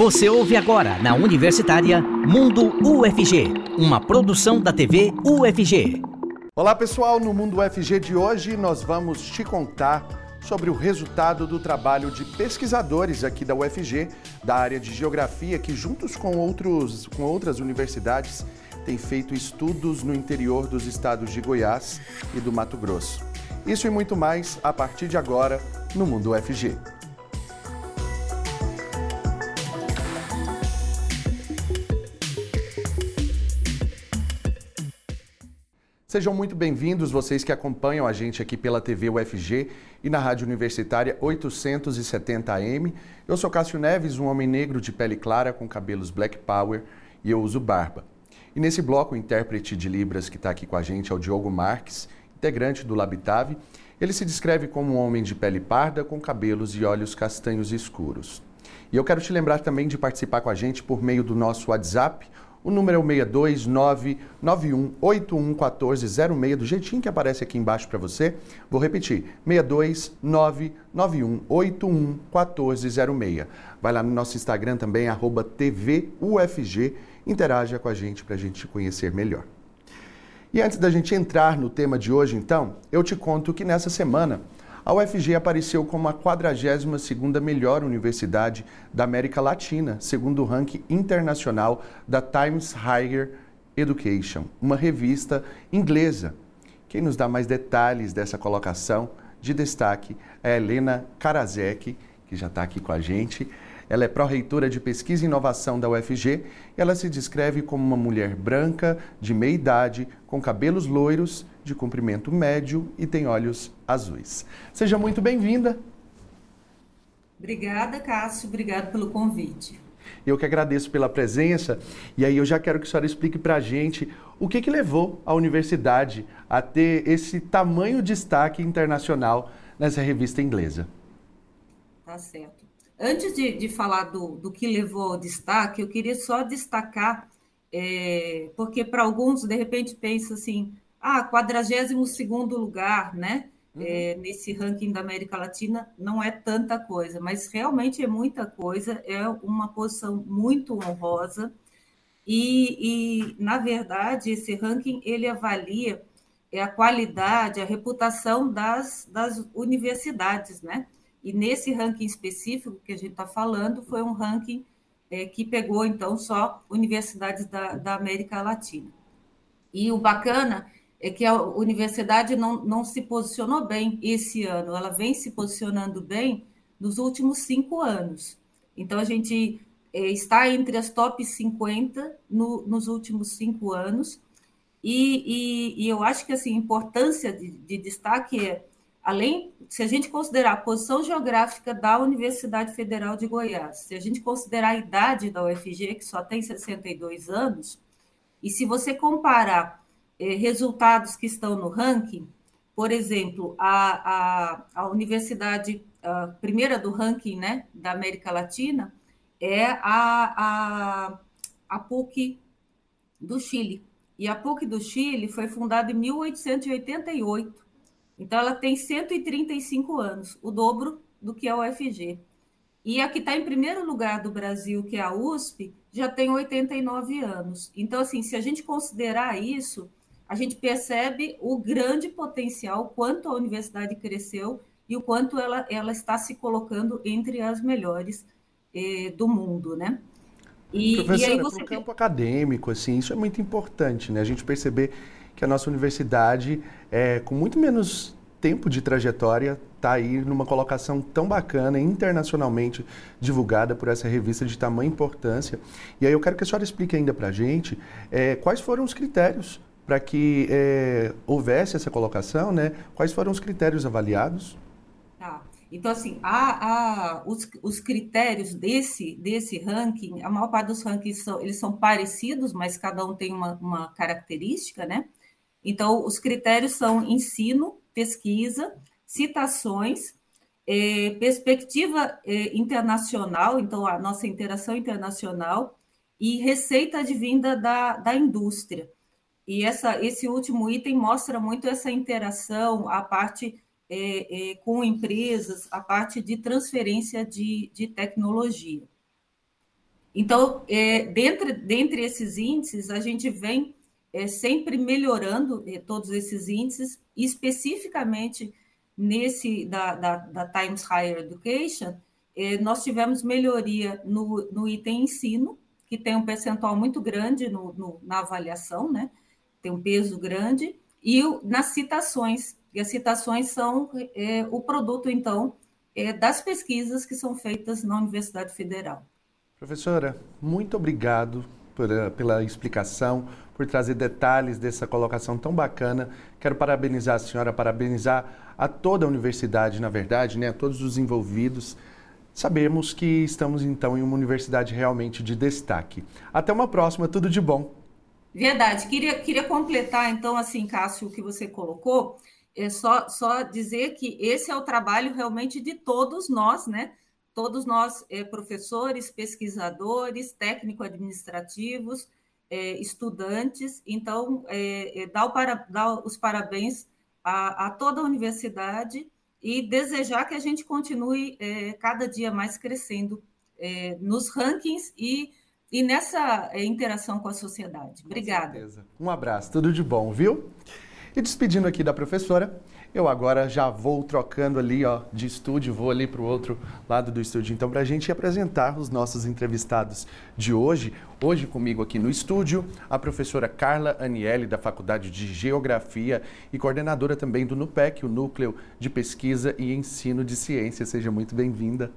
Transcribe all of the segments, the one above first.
Você ouve agora na Universitária Mundo UFG, uma produção da TV UFG. Olá pessoal, no Mundo UFG de hoje nós vamos te contar sobre o resultado do trabalho de pesquisadores aqui da UFG, da área de geografia, que juntos com, outros, com outras universidades têm feito estudos no interior dos estados de Goiás e do Mato Grosso. Isso e muito mais a partir de agora no Mundo UFG. Sejam muito bem-vindos, vocês que acompanham a gente aqui pela TV UFG e na Rádio Universitária 870 AM. Eu sou Cássio Neves, um homem negro de pele clara com cabelos black power e eu uso barba. E nesse bloco, o intérprete de Libras que está aqui com a gente é o Diogo Marques, integrante do Labitave. Ele se descreve como um homem de pele parda com cabelos e olhos castanhos escuros. E eu quero te lembrar também de participar com a gente por meio do nosso WhatsApp, o número é o 62991811406, do jeitinho que aparece aqui embaixo para você. Vou repetir, 62991811406. Vai lá no nosso Instagram também, arroba TVUFG, interaja com a gente para a gente te conhecer melhor. E antes da gente entrar no tema de hoje, então, eu te conto que nessa semana a UFG apareceu como a 42ª melhor universidade da América Latina, segundo o ranking internacional da Times Higher Education, uma revista inglesa. Quem nos dá mais detalhes dessa colocação de destaque é a Helena Karasek, que já está aqui com a gente. Ela é pró-reitora de Pesquisa e Inovação da UFG ela se descreve como uma mulher branca, de meia idade, com cabelos loiros, de comprimento médio e tem olhos azuis. Seja muito bem-vinda. Obrigada, Cássio. Obrigado pelo convite. Eu que agradeço pela presença e aí eu já quero que a senhora explique para a gente o que, que levou a universidade a ter esse tamanho destaque internacional nessa revista inglesa. Tá certo. Antes de, de falar do, do que levou ao destaque, eu queria só destacar, é, porque para alguns, de repente, pensa assim, ah, 42 lugar, né? Uhum. É, nesse ranking da América Latina não é tanta coisa, mas realmente é muita coisa, é uma posição muito honrosa e, e na verdade, esse ranking ele avalia é a qualidade, a reputação das, das universidades, né? E nesse ranking específico que a gente está falando, foi um ranking é, que pegou, então, só universidades da, da, América Latina. E o bacana é que a universidade não, não se posicionou bem esse ano, ela vem se posicionando bem nos últimos cinco anos. Então, a gente é, está entre as top 50 no, nos últimos cinco anos. E, e, e, eu acho que assim, a importância de, de destaque é além, se a gente considerar a posição geográfica da Universidade Federal de Goiás, se a gente considerar a idade da UFG, que só tem 62 anos, e se você comparar eh, resultados que estão no ranking, por exemplo, a, a, a universidade a primeira do ranking né, da América Latina é a, a, a PUC do Chile. E a PUC do Chile foi fundada em 1888 então, ela tem 135 anos, o dobro do que a UFG. E a que está em primeiro lugar do Brasil, que é a USP, já tem 89 anos. Então, assim, se a gente considerar isso, a gente percebe o grande potencial, quanto a universidade cresceu e o quanto ela, ela está se colocando entre as melhores eh, do mundo, né? E, e aí você... campo acadêmico, assim, isso é muito importante, né? A gente perceber que a nossa universidade, é, com muito menos tempo de trajetória, está aí numa colocação tão bacana, internacionalmente divulgada por essa revista de tamanha importância. E aí eu quero que a senhora explique ainda para a gente é, quais foram os critérios para que é, houvesse essa colocação, né? Quais foram os critérios avaliados? Tá. Então, assim, os, os, critérios desse, desse ranking, a maior parte dos rankings são, eles são parecidos, mas cada um tem uma, uma característica, né? Então, os critérios são ensino, pesquisa, citações, é, perspectiva é, internacional, então a nossa interação internacional, e receita advinda da, da indústria. E essa, esse último item mostra muito essa interação, a parte é, é com empresas, a parte de transferência de, de tecnologia. Então, é, dentre, dentre esses índices, a gente vem é, sempre melhorando é, todos esses índices, especificamente nesse da, da, da Times Higher Education, é, nós tivemos melhoria no, no item ensino, que tem um percentual muito grande no, no, na avaliação, né? Tem um peso grande, e nas citações, e as citações são é, o produto, então, é, das pesquisas que são feitas na Universidade Federal. Professora, muito obrigado por, eh, pela explicação, por trazer detalhes dessa colocação tão bacana. Quero parabenizar a senhora, parabenizar a toda a universidade, na verdade, né, a todos os envolvidos. Sabemos que estamos então em uma universidade realmente de destaque. Até uma próxima, tudo de bom. Verdade. Queria, queria completar, então, assim, Cássio, o que você colocou, é só, só dizer que esse é o trabalho realmente de todos nós, né? Todos nós, é, professores, pesquisadores, técnico-administrativos, é, estudantes. Então, é, é dá, para, dá os parabéns a, a, toda a universidade e desejar que a gente continue é, cada dia mais crescendo é, nos rankings e e nessa eh, interação com a sociedade. Obrigada. Um abraço, tudo de bom, viu? E despedindo aqui da professora, eu agora já vou trocando ali ó, de estúdio, vou ali para o outro lado do estúdio, então, para a gente apresentar os nossos entrevistados de hoje. Hoje comigo aqui no estúdio, a professora Carla Aniele, da Faculdade de Geografia e coordenadora também do NUPEC, o Núcleo de Pesquisa e Ensino de Ciência. Seja muito bem-vinda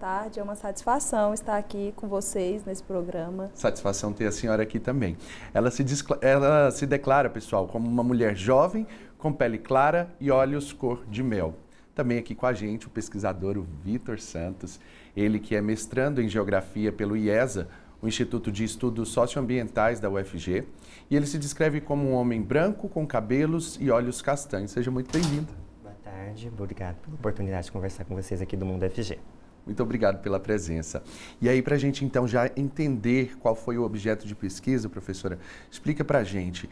tarde, é uma satisfação estar aqui com vocês nesse programa. Satisfação ter a senhora aqui também. Ela se, ela se declara, pessoal, como uma mulher jovem, com pele clara e olhos cor de mel. Também aqui com a gente o pesquisador o Vitor Santos, ele que é mestrando em Geografia pelo IESA, o Instituto de Estudos Socioambientais da UFG, e ele se descreve como um homem branco com cabelos e olhos castanhos. Seja muito bem-vindo. Boa tarde, obrigado pela oportunidade de conversar com vocês aqui do Mundo UFG. Muito obrigado pela presença. E aí, para a gente então já entender qual foi o objeto de pesquisa, professora, explica para a gente.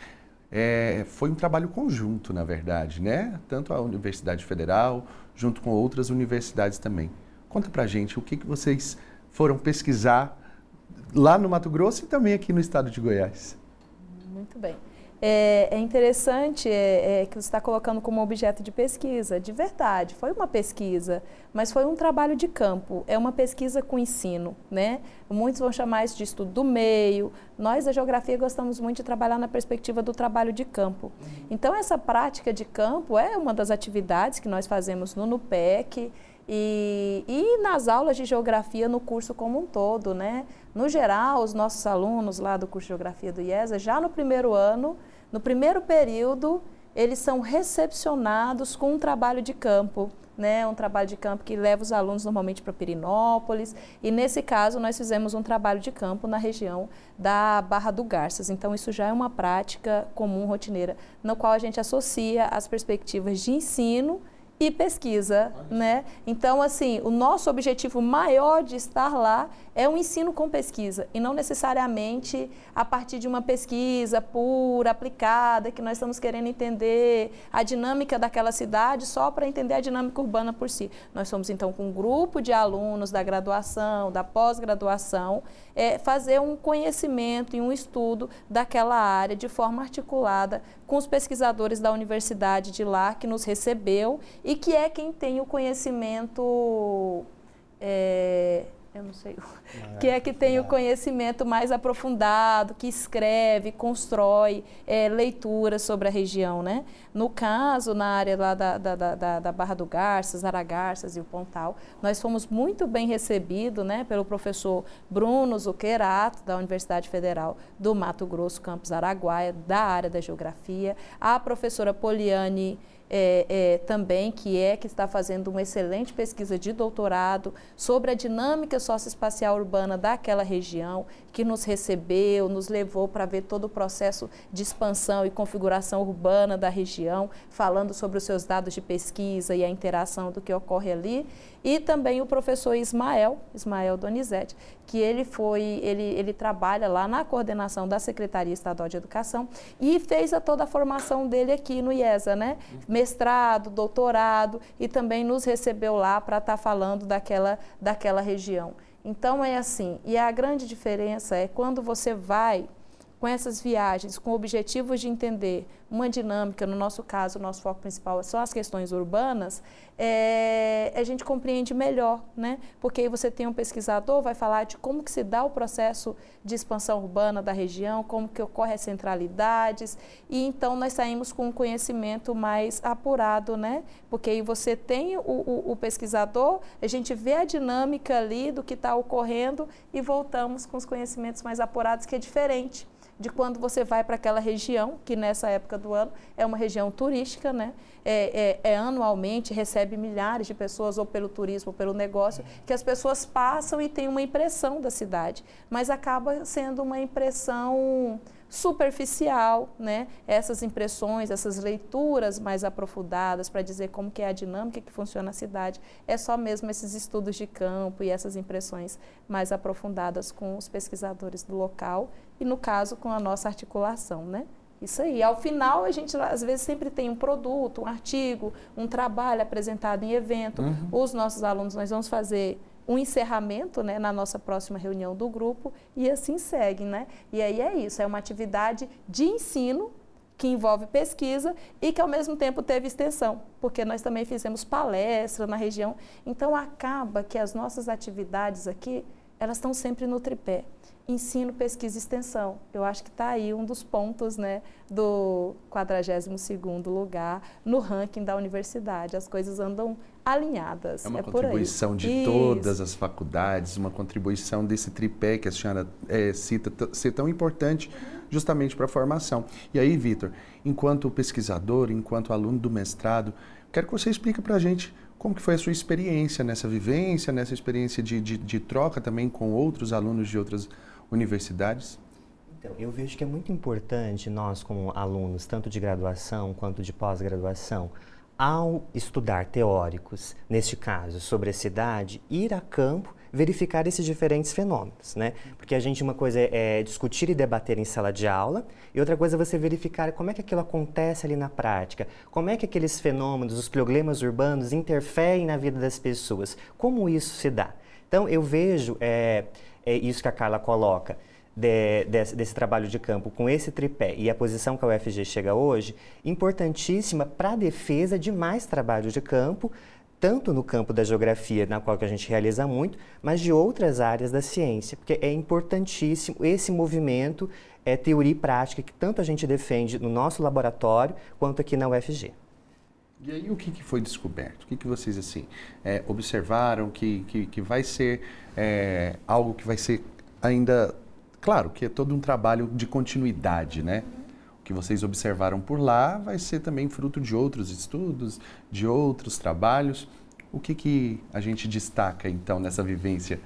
É, foi um trabalho conjunto, na verdade, né? Tanto a Universidade Federal, junto com outras universidades também. Conta para a gente o que, que vocês foram pesquisar lá no Mato Grosso e também aqui no estado de Goiás. Muito bem é, é interessante é, é, que você está colocando como objeto de pesquisa. De verdade, foi uma pesquisa, mas foi um trabalho de campo. É uma pesquisa com ensino, né? Muitos vão chamar isso de estudo do meio. Nós, da geografia, gostamos muito de trabalhar na perspectiva do trabalho de campo. Então, essa prática de campo é uma das atividades que nós fazemos no NUPEC. E, e, nas aulas de geografia no curso como um todo, né? No geral, os nossos alunos lá do curso de geografia do IESA, já no primeiro ano, no primeiro período, eles são recepcionados com um trabalho de campo, né? Um trabalho de campo que leva os alunos normalmente para Pirinópolis. E nesse caso, nós fizemos um trabalho de campo na região da Barra do Garças. Então, isso já é uma prática comum, rotineira, no qual a gente associa as perspectivas de ensino e pesquisa, né? Então, assim, o nosso objetivo maior de estar lá é o ensino com pesquisa e não necessariamente a partir de uma pesquisa pura, aplicada, que nós estamos querendo entender a dinâmica daquela cidade só para entender a dinâmica urbana por si. Nós somos, então, com um grupo de alunos da graduação, da pós-graduação, é, fazer um conhecimento e um estudo daquela área de forma articulada com os pesquisadores da universidade de lá que nos recebeu e que é quem tem o conhecimento. É, eu não sei, que é que tem o conhecimento mais aprofundado, que escreve, constrói é, leituras sobre a região, né? No caso, na área lá da, da, da, da Barra do Garças, Aragarças e o Pontal, nós fomos muito bem recebidos, né, pelo professor Bruno Zuquerato, da Universidade Federal do Mato Grosso, campus Araguaia, da área da Geografia, a professora Poliane é, é, também, que é que está fazendo uma excelente pesquisa de doutorado sobre a dinâmica socioespacial urbana daquela região, que nos recebeu, nos levou para ver todo o processo de expansão e configuração urbana da região, falando sobre os seus dados de pesquisa e a interação do que ocorre ali e também o professor Ismael, Ismael Donizete, que ele foi, ele, ele trabalha lá na coordenação da Secretaria Estadual de Educação e fez a toda a formação dele aqui no IESA, né? Mestrado, doutorado e também nos recebeu lá para estar tá falando daquela, daquela região. Então é assim, e a grande diferença é quando você vai com essas viagens, com objetivos de entender uma dinâmica, no nosso caso, o nosso foco principal são as questões urbanas, é, a gente compreende melhor, né? Porque aí você tem um pesquisador, vai falar de como que se dá o processo de expansão urbana da região, como que ocorre as centralidades, e então nós saímos com um conhecimento mais apurado, né? Porque aí você tem o, o, o pesquisador, a gente vê a dinâmica ali do que está ocorrendo e voltamos com os conhecimentos mais apurados, que é diferente de quando você vai para aquela região, que nessa época do ano é uma região turística, né? É, é, é, anualmente, recebe milhares de pessoas, ou pelo turismo, ou pelo negócio, que as pessoas passam e têm uma impressão da cidade, mas acaba sendo uma impressão superficial, né? Essas impressões, essas leituras mais aprofundadas para dizer como que é a dinâmica que funciona a cidade, é só mesmo esses estudos de campo e essas impressões mais aprofundadas com os pesquisadores do local e no caso com a nossa articulação, né? Isso aí. Ao final, a gente às vezes sempre tem um produto, um artigo, um trabalho apresentado em evento. Uhum. Os nossos alunos, nós vamos fazer um encerramento né, na nossa próxima reunião do grupo e assim segue. Né? E aí é isso, é uma atividade de ensino que envolve pesquisa e que ao mesmo tempo teve extensão, porque nós também fizemos palestra na região. Então acaba que as nossas atividades aqui, elas estão sempre no tripé ensino, pesquisa e extensão. Eu acho que está aí um dos pontos né, do 42º lugar no ranking da universidade. As coisas andam alinhadas. É uma é contribuição de Isso. todas as faculdades, uma contribuição desse tripé que a senhora é, cita ser tão importante justamente para a formação. E aí, Vitor, enquanto pesquisador, enquanto aluno do mestrado, quero que você explique para a gente como que foi a sua experiência nessa vivência, nessa experiência de, de, de troca também com outros alunos de outras universidades? Então, eu vejo que é muito importante nós, como alunos, tanto de graduação quanto de pós-graduação, ao estudar teóricos, neste caso, sobre a cidade, ir a campo verificar esses diferentes fenômenos, né? Porque a gente uma coisa é, é discutir e debater em sala de aula e outra coisa é você verificar como é que aquilo acontece ali na prática, como é que aqueles fenômenos, os problemas urbanos interferem na vida das pessoas, como isso se dá. Então eu vejo é, é isso que a Carla coloca, de, desse, desse, trabalho de campo com esse tripé e a posição que a UFG chega hoje, importantíssima para a defesa de mais trabalho de campo, tanto no campo da geografia, na qual que a gente realiza muito, mas de outras áreas da ciência, porque é importantíssimo esse movimento, é, teoria e prática, que tanto a gente defende no nosso laboratório, quanto aqui na UFG. E aí o que, que foi descoberto? O que, que vocês assim é, observaram que, que, que vai ser é, algo que vai ser ainda claro que é todo um trabalho de continuidade, né? O que vocês observaram por lá vai ser também fruto de outros estudos, de outros trabalhos. O que que a gente destaca então nessa vivência,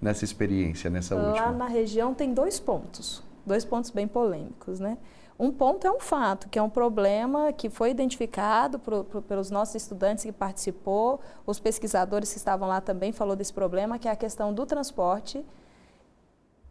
nessa experiência, nessa lá última? Lá na região tem dois pontos, dois pontos bem polêmicos, né? Um ponto é um fato, que é um problema que foi identificado pelos nossos estudantes que participou, os pesquisadores que estavam lá também falou desse problema, que é a questão do transporte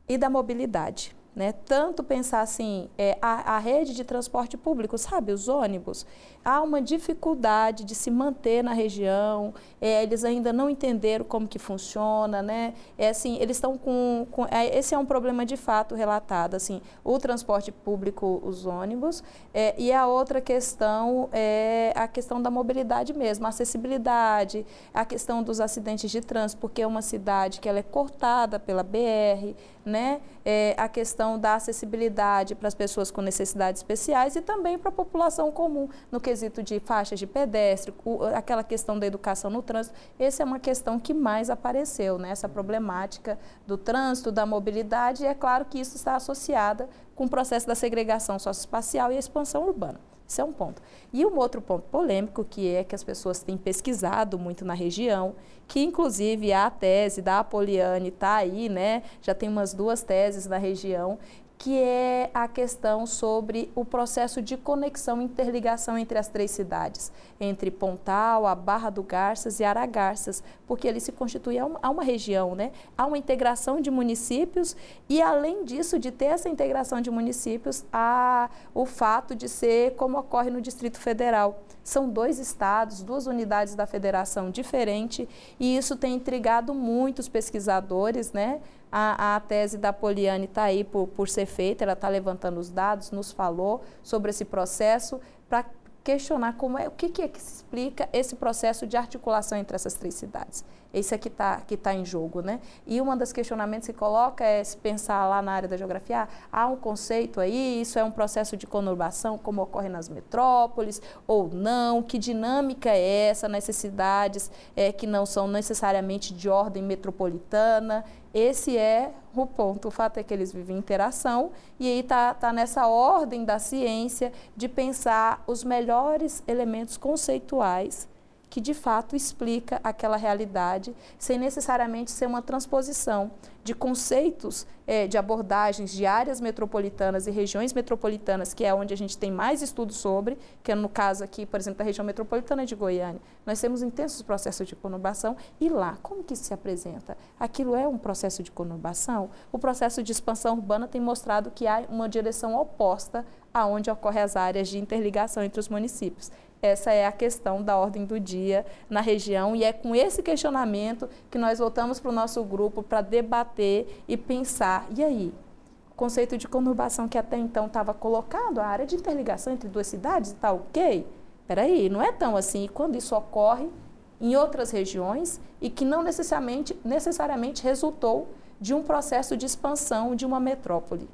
e da mobilidade. Né? Tanto pensar assim, é, a, a, rede de transporte público, sabe, os ônibus, há uma dificuldade de se manter na região, é, eles ainda não entenderam como que funciona, né? É assim, eles estão com, com é, esse é um problema de fato relatado, assim, o transporte público, os ônibus, é, e a outra questão é a questão da mobilidade mesmo, a acessibilidade, a questão dos acidentes de trânsito, porque é uma cidade que ela é cortada pela BR, né? É, a questão da acessibilidade para as pessoas com necessidades especiais e também para a população comum, no quesito de faixas de pedestre, aquela questão da educação no trânsito. Essa é uma questão que mais apareceu, né? essa problemática do trânsito, da mobilidade, e é claro que isso está associada com o processo da segregação socioespacial e a expansão urbana. Isso é um ponto. E um outro ponto polêmico, que é que as pessoas têm pesquisado muito na região, que inclusive a tese da Apoliane está aí, né? Já tem umas duas teses na região, que é a questão sobre o processo de conexão interligação entre as três cidades, entre Pontal, a Barra do Garças e Aragarças, porque ali se constitui uma, há uma região, né? há uma integração de municípios e, além disso, de ter essa integração de municípios, há o fato de ser como ocorre no Distrito Federal São dois estados, duas unidades da federação diferentes, e isso tem intrigado muitos pesquisadores, né? A, a tese da Poliane está aí por, por ser feita, ela está levantando os dados, nos falou sobre esse processo para questionar como é, o que, que é que se explica esse processo de articulação entre essas três cidades. Esse aqui está que tá em jogo, né? E uma das questionamentos que coloca é se pensar lá na área da geografia, há um conceito aí, isso é um processo de conurbação, como ocorre nas metrópoles, ou não, que dinâmica é essa, necessidades é, que não são necessariamente de ordem metropolitana. Esse é o ponto. O fato é que eles vivem em interação e aí está tá nessa ordem da ciência de pensar os melhores elementos conceituais que de fato explica aquela realidade, sem necessariamente ser uma transposição de conceitos é, de abordagens de áreas metropolitanas e regiões metropolitanas, que é onde a gente tem mais estudos sobre, que é no caso aqui, por exemplo, da região metropolitana de Goiânia. Nós temos intensos processos de conurbação e lá, como que isso se apresenta? Aquilo é um processo de conurbação? O processo de expansão urbana tem mostrado que há uma direção oposta aonde ocorrem as áreas de interligação entre os municípios. Essa é a questão da ordem do dia na região e é com esse questionamento que nós voltamos para o nosso grupo para debater e pensar. E aí? O conceito de conurbação que até então estava colocado, a área de interligação entre duas cidades, está ok? Peraí, não é tão assim. E quando isso ocorre em outras regiões e que não necessariamente, necessariamente resultou de um processo de expansão de uma metrópole.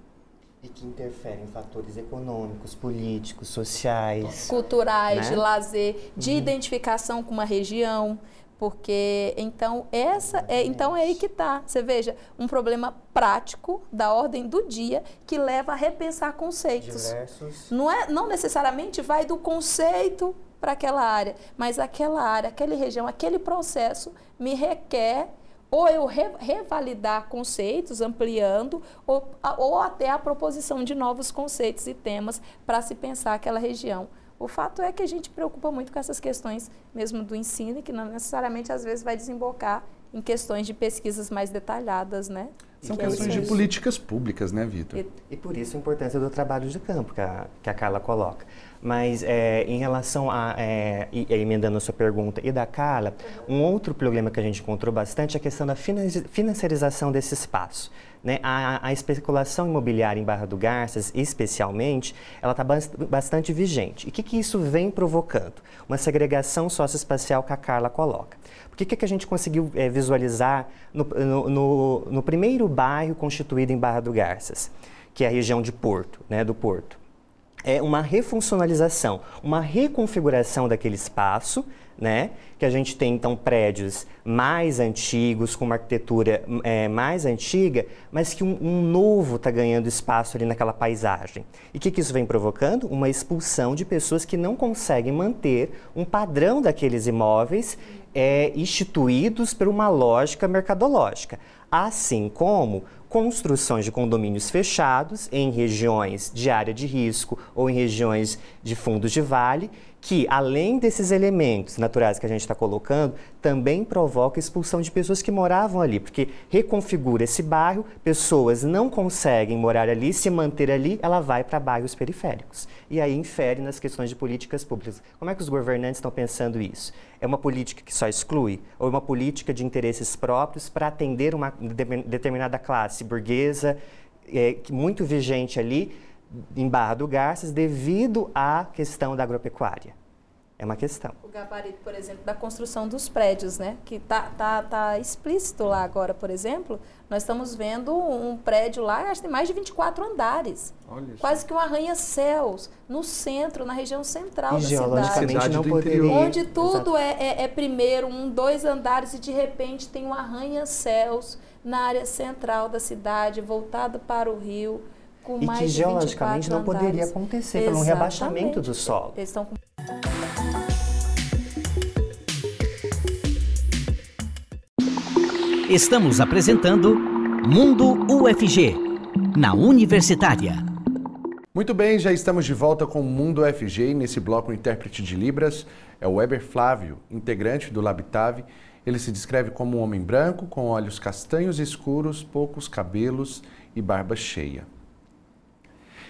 E que interferem em fatores econômicos, políticos, sociais. Culturais, né? de lazer, de uhum. identificação com uma região. Porque então essa é então é aí que está. Você veja, um problema prático da ordem do dia que leva a repensar conceitos. Diversos. Não é não necessariamente vai do conceito para aquela área, mas aquela área, aquela região, aquele processo me requer ou eu re, revalidar conceitos, ampliando, ou, ou até a proposição de novos conceitos e temas para se pensar aquela região. O fato é que a gente preocupa muito com essas questões mesmo do ensino que não necessariamente às vezes vai desembocar em questões de pesquisas mais detalhadas, né? São que questões é de políticas públicas, né, Vitor? E, e, por isso a importância do trabalho de campo que a, que a Carla coloca. Mas é, em relação a, é, e, emendando a sua pergunta, e da Carla, um outro problema que a gente encontrou bastante é a questão da financiarização desse espaço. Né? A, a, especulação imobiliária em Barra do Garças, especialmente, ela está bastante vigente. E o que, que isso vem provocando? Uma segregação socioespacial que a Carla coloca. O que, que a gente conseguiu é, visualizar no, no, no, no primeiro bairro constituído em Barra do Garças, que é a região de Porto, né, do Porto? É uma refuncionalização, uma reconfiguração daquele espaço, né? Que a gente tem então prédios mais antigos, com uma arquitetura é, mais antiga, mas que um, um novo está ganhando espaço ali naquela paisagem. E o que, que isso vem provocando? Uma expulsão de pessoas que não conseguem manter um padrão daqueles imóveis é, instituídos por uma lógica mercadológica. Assim como construções de condomínios fechados em regiões de área de risco ou em regiões de fundos de vale, que além desses elementos naturais que a gente está colocando, também provoca expulsão de pessoas que moravam ali, porque reconfigura esse bairro, pessoas não conseguem morar ali, se manter ali, ela vai para bairros periféricos. E aí infere nas questões de políticas públicas. Como é que os governantes estão pensando isso? É uma política que só exclui? Ou é uma política de interesses próprios para atender uma determinada classe burguesa, é, muito vigente ali, em Barra do Garças, devido à questão da agropecuária? É uma questão. O gabarito, por exemplo, da construção dos prédios, né? Que tá, tá, tá explícito lá agora, por exemplo. Nós estamos vendo um prédio lá, acho que tem mais de 24 andares. Olha quase que um arranha-céus, no centro, na região central e da cidade. cidade não poderia. Onde tudo é, é, é, primeiro um, dois andares e de repente tem um arranha-céus na área central da cidade, voltado para o rio. Com e mais que de geologicamente não andares. poderia acontecer Exatamente. pelo rebaixamento do solo. Eles estão com Estamos apresentando Mundo UFG, na Universitária. Muito bem, já estamos de volta com o Mundo UFG e nesse bloco o intérprete de Libras é o Weber Flávio, integrante do Labitave. Ele se descreve como um homem branco, com olhos castanhos escuros, poucos cabelos e barba cheia.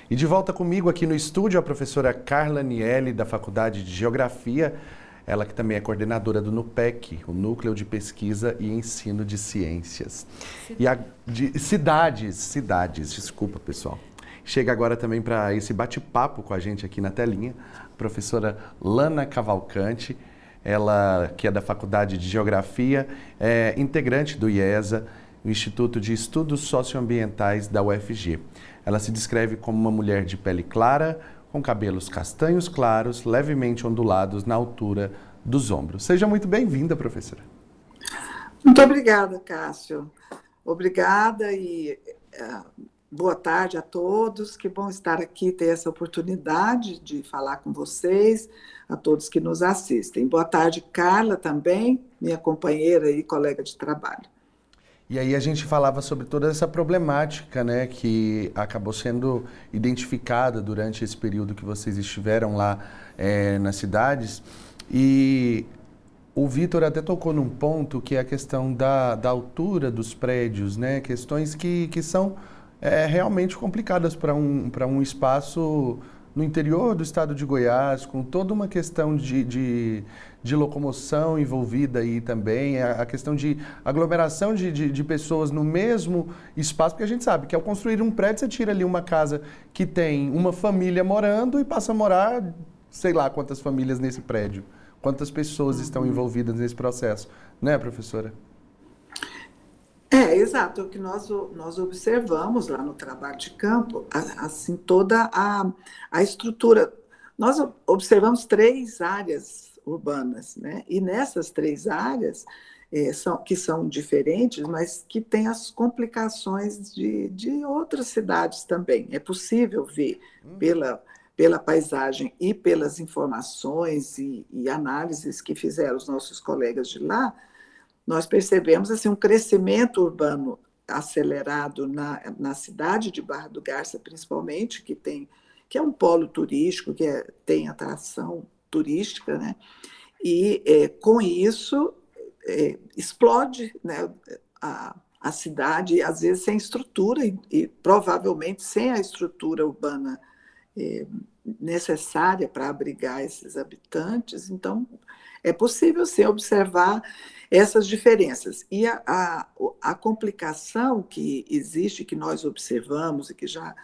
E de volta comigo aqui no estúdio a professora Carla Nielli, da Faculdade de Geografia, ela que também é coordenadora do NUPEC, o Núcleo de Pesquisa e Ensino de Ciências. E a, de, cidades, cidades, desculpa pessoal. Chega agora também para esse bate-papo com a gente aqui na telinha, a professora Lana Cavalcante, ela que é da Faculdade de Geografia, é integrante do IESA, o Instituto de Estudos Socioambientais da UFG. Ela se descreve como uma mulher de pele clara, com cabelos castanhos claros, levemente ondulados na altura dos ombros. Seja muito bem-vinda, professora. Muito obrigada, Cássio. Obrigada e uh, boa tarde a todos. Que bom estar aqui, ter essa oportunidade de falar com vocês, a todos que nos assistem. Boa tarde, Carla, também, minha companheira e colega de trabalho. E aí a gente falava sobre toda essa problemática, né, que acabou sendo identificada durante esse período que vocês estiveram lá é, nas cidades. E o Vitor até tocou num ponto que é a questão da, da altura dos prédios, né, questões que, que são é, realmente complicadas para um, um espaço no interior do estado de Goiás, com toda uma questão de, de, de locomoção envolvida aí também, a, a questão de aglomeração de, de, de, pessoas no mesmo espaço, porque a gente sabe que ao construir um prédio, você tira ali uma casa que tem uma família morando e passa a morar, sei lá quantas famílias nesse prédio, quantas pessoas estão uhum. envolvidas nesse processo, né, professora? É, exato, é o que nós, nós observamos lá no trabalho de campo, assim, toda a, a estrutura. Nós observamos três áreas urbanas, né? E nessas três áreas, é, são, que são diferentes, mas que têm as complicações de, de outras cidades também. É possível ver hum. pela, pela paisagem e pelas informações e, e análises que fizeram os nossos colegas de lá, nós percebemos assim um crescimento urbano acelerado na, na cidade de Barra do Garça, principalmente, que tem que é um polo turístico, que é, tem atração turística, né? E é, com isso é, explode né, a, a cidade, às vezes sem estrutura e, e provavelmente sem a estrutura urbana é, necessária para abrigar esses habitantes. Então, é possível sim observar essas diferenças. E a, a, a complicação que existe, que nós observamos e que já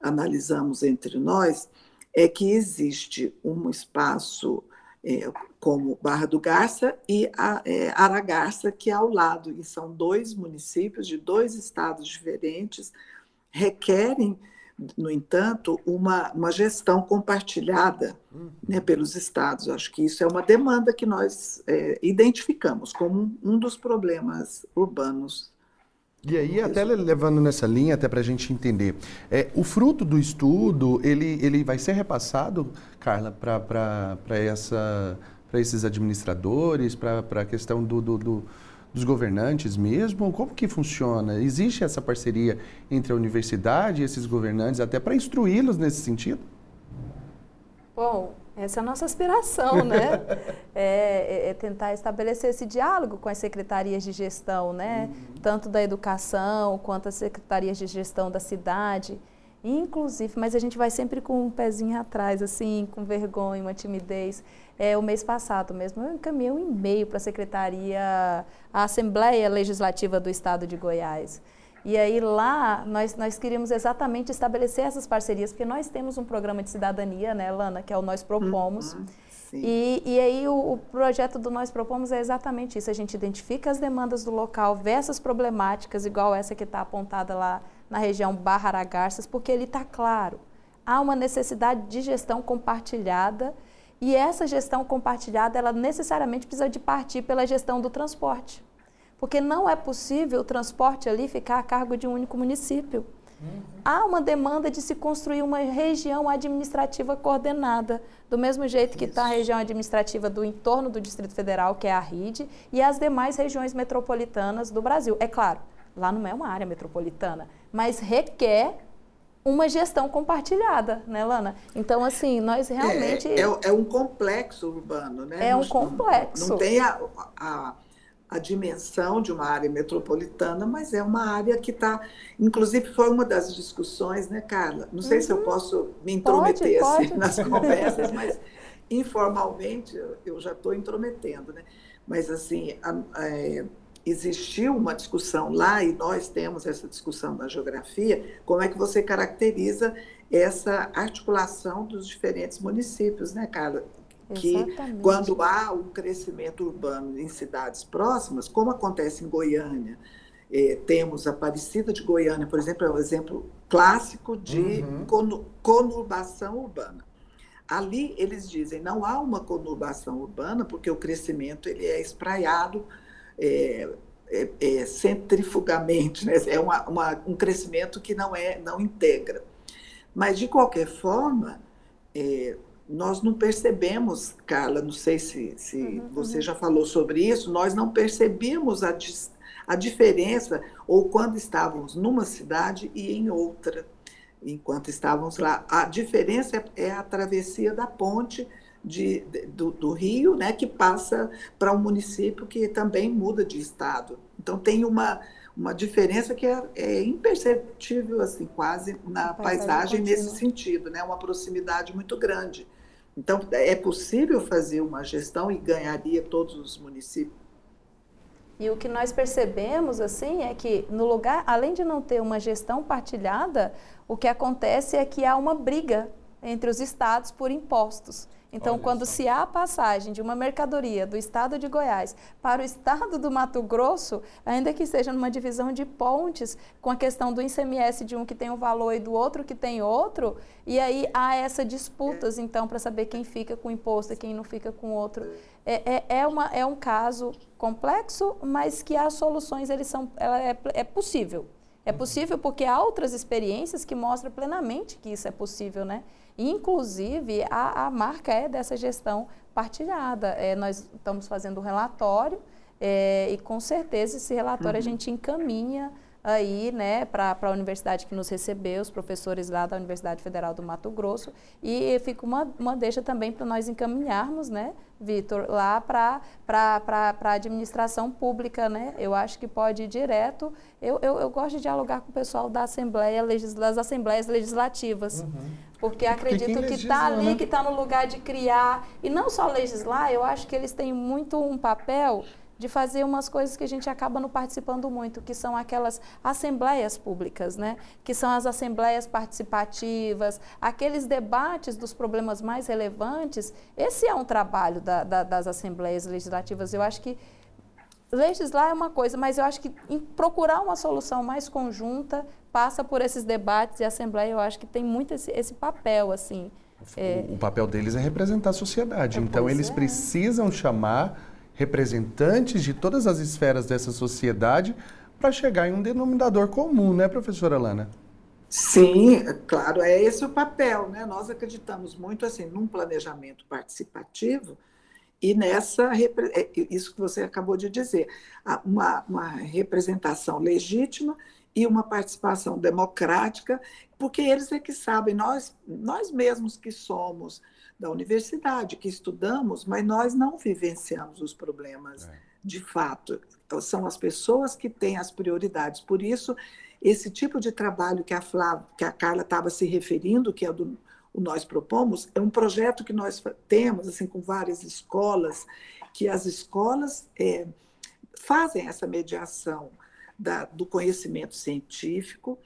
analisamos entre nós, é que existe um espaço é, como Barra do Garça e a, é, Aragarça, que é ao lado, e são dois municípios de dois estados diferentes, requerem no entanto, uma, uma gestão compartilhada uhum. né, pelos estados. Acho que isso é uma demanda que nós é, identificamos como um, um, dos problemas urbanos. E aí, até levando nessa linha, até para a gente entender, é, o fruto do estudo, ele, ele vai ser repassado, Carla, para esses administradores, para a questão do, do, do dos governantes mesmo? Como que funciona? Existe essa parceria entre a universidade e esses governantes até para instruí-los nesse sentido? Bom, essa é a nossa aspiração, né? é, é, é, tentar estabelecer esse diálogo com as secretarias de gestão, né? Uhum. Tanto da educação quanto as secretarias de gestão da cidade. Inclusive, mas a gente vai sempre com um pezinho atrás, assim, com vergonha, uma timidez. É, o mês passado mesmo, eu encaminhei um e-mail para a Secretaria, a Assembleia Legislativa do Estado de Goiás. E aí lá nós, nós queríamos exatamente estabelecer essas parcerias, porque nós temos um programa de cidadania, né, Lana, que é o Nós Propomos. Uhum, e, e aí o, o, projeto do Nós Propomos é exatamente isso. A gente identifica as demandas do local, vê essas problemáticas, igual essa que está apontada lá na região Barra Aragarças, porque ele está claro. Há uma necessidade de gestão compartilhada e essa gestão compartilhada, ela necessariamente precisa de partir pela gestão do transporte. Porque não é possível o transporte ali ficar a cargo de um único município. Uhum. Há uma demanda de se construir uma região administrativa coordenada, do mesmo jeito que está a região administrativa do entorno do Distrito Federal, que é a RID, e as demais regiões metropolitanas do Brasil. É claro, lá não é uma área metropolitana, mas requer uma gestão compartilhada, né, Lana? Então, assim, nós realmente... É, é, é um complexo urbano, né? É um complexo. Não, não tem a, a, a dimensão de uma área metropolitana, mas é uma área que está, inclusive foi uma das discussões, né, Carla? Não sei uhum. se eu uhum. posso me intrometer pode, assim, pode. nas conversas, mas informalmente eu já estou intrometendo, né? Mas assim, a, a, é, existiu uma discussão lá e nós temos essa discussão na geografia, como é que você caracteriza essa articulação dos diferentes municípios, né, Carla? Que Exatamente. quando há um crescimento urbano em cidades próximas, como acontece em Goiânia, eh, temos Aparecida de Goiânia, por exemplo, é um exemplo clássico de uhum. conurbação urbana. Ali eles dizem não há uma conurbação urbana porque o crescimento ele é espraiado é, é, é, centrifugamente, né? é uma, uma, um crescimento que não é não integra. Mas de qualquer forma, é, nós não percebemos, Carla, não sei se, se uhum, você uhum. já falou sobre isso, nós não percebemos a, a diferença ou quando estávamos numa cidade e em outra enquanto estávamos lá. A diferença é, é a travessia da ponte de, de do, do, Rio, né, que passa para um município que também muda de estado. Então tem uma, uma diferença que é, é imperceptível, assim, quase na paisagem, paisagem nesse sentido, né, uma proximidade muito grande. Então é possível fazer uma gestão e ganharia todos os municípios? E o que nós percebemos assim é que no lugar, além de não ter uma gestão partilhada, o que acontece é que há uma briga entre os estados por impostos. Então, Olha quando só. se há a passagem de uma mercadoria do estado de Goiás para o estado do Mato Grosso, ainda que seja numa divisão de pontes, com a questão do ICMS de um que tem um valor e do outro que tem outro, e aí há essas disputas, então, para saber quem fica com o imposto e quem não fica com o outro. É, é, é, uma, é um caso complexo, mas que as soluções eles são, ela é, é possível. É uhum. possível porque há outras experiências que mostram plenamente que isso é possível, né? Inclusive, a, a marca é dessa gestão partilhada. É, nós estamos fazendo um relatório é, e, com certeza, esse relatório uhum. a gente encaminha aí, né, para a universidade que nos recebeu, os professores lá da Universidade Federal do Mato Grosso, e fica uma, uma deixa também para nós encaminharmos, né, Vitor, lá para a administração pública, né, eu acho que pode ir direto, eu, eu, eu gosto de dialogar com o pessoal da Assembleia, das Assembleias Legislativas, uhum. porque acredito que está ali, né? que está no lugar de criar, e não só legislar, eu acho que eles têm muito um papel de fazer umas coisas que a gente acaba não participando muito, que são aquelas assembleias públicas, né? que são as assembleias participativas, aqueles debates dos problemas mais relevantes. Esse é um trabalho da, da, das assembleias legislativas. Eu acho que legislar é uma coisa, mas eu acho que procurar uma solução mais conjunta passa por esses debates e a Assembleia, eu acho que tem muito esse, esse papel, assim. É... O, papel deles é representar a sociedade, é, então eles é. precisam chamar representantes de todas as esferas dessa sociedade para chegar em um denominador comum, né, professora Lana? Sim, claro, é esse o papel, né? Nós acreditamos muito assim num planejamento participativo e nessa é, isso que você acabou de dizer, uma, uma representação legítima e uma participação democrática, porque eles é que sabem, nós, nós mesmos que somos da universidade, que estudamos, mas nós não vivenciamos os problemas é. de fato. Então, são as pessoas que têm as prioridades. Por isso, esse tipo de trabalho que a, Flávia, que a Carla estava se referindo, que é do o nós propomos, é um projeto que nós temos assim com várias escolas, que as escolas é, fazem essa mediação da, do conhecimento científico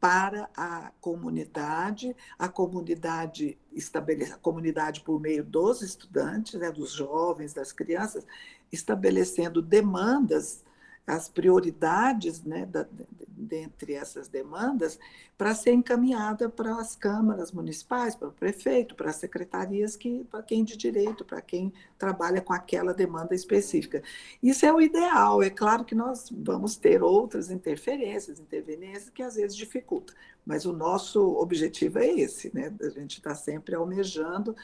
para a comunidade, a comunidade estabelece a comunidade por meio dos estudantes, né, dos jovens, das crianças, estabelecendo demandas as prioridades né, da, dentre essas demandas para ser encaminhada para as câmaras municipais, para o prefeito, para as secretarias, que, para quem de direito, para quem trabalha com aquela demanda específica. Isso é o ideal. É claro que nós vamos ter outras interferências, intervenências que às vezes dificultam, mas o nosso objetivo é esse, né? A gente está sempre almejando,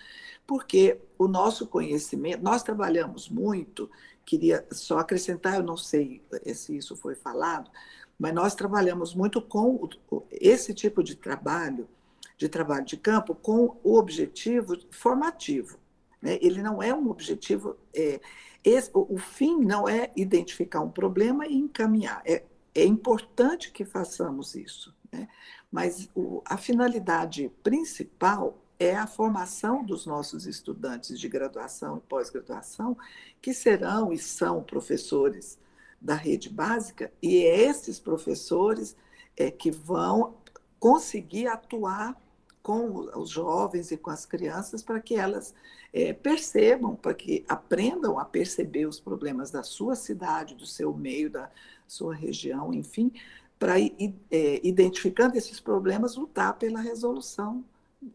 porque o nosso conhecimento, nós trabalhamos muito queria só acrescentar, eu não sei se isso foi falado, mas nós trabalhamos muito com esse tipo de trabalho, de trabalho de campo, com o objetivo formativo. Né? Ele não é um objetivo, é, esse, o, fim não é identificar um problema e encaminhar. É, é importante que façamos isso, né? mas o, a finalidade principal é a formação dos nossos estudantes de graduação e pós-graduação, que serão e são professores da rede básica, e é esses professores é, que vão conseguir atuar com os jovens e com as crianças para que elas é, percebam, para que aprendam a perceber os problemas da sua cidade, do seu meio, da sua região, enfim, para é, identificando esses problemas lutar pela resolução